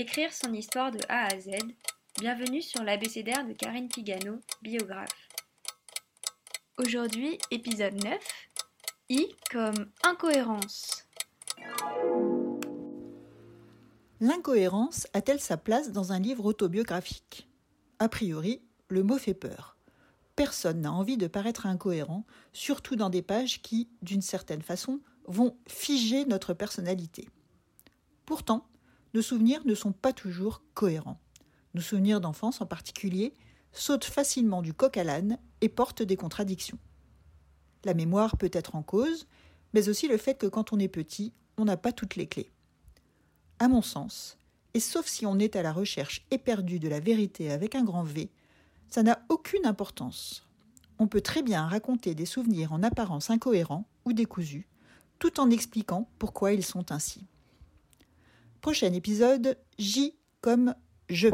Écrire son histoire de A à Z. Bienvenue sur l'abécédaire de Karine Pigano, biographe. Aujourd'hui, épisode 9. I comme incohérence. L'incohérence a-t-elle sa place dans un livre autobiographique? A priori, le mot fait peur. Personne n'a envie de paraître incohérent, surtout dans des pages qui, d'une certaine façon, vont figer notre personnalité. Pourtant, nos souvenirs ne sont pas toujours cohérents. Nos souvenirs d'enfance en particulier sautent facilement du coq à l'âne et portent des contradictions. La mémoire peut être en cause, mais aussi le fait que quand on est petit, on n'a pas toutes les clés. À mon sens, et sauf si on est à la recherche éperdue de la vérité avec un grand V, ça n'a aucune importance. On peut très bien raconter des souvenirs en apparence incohérents ou décousus, tout en expliquant pourquoi ils sont ainsi. Prochain épisode, J comme je.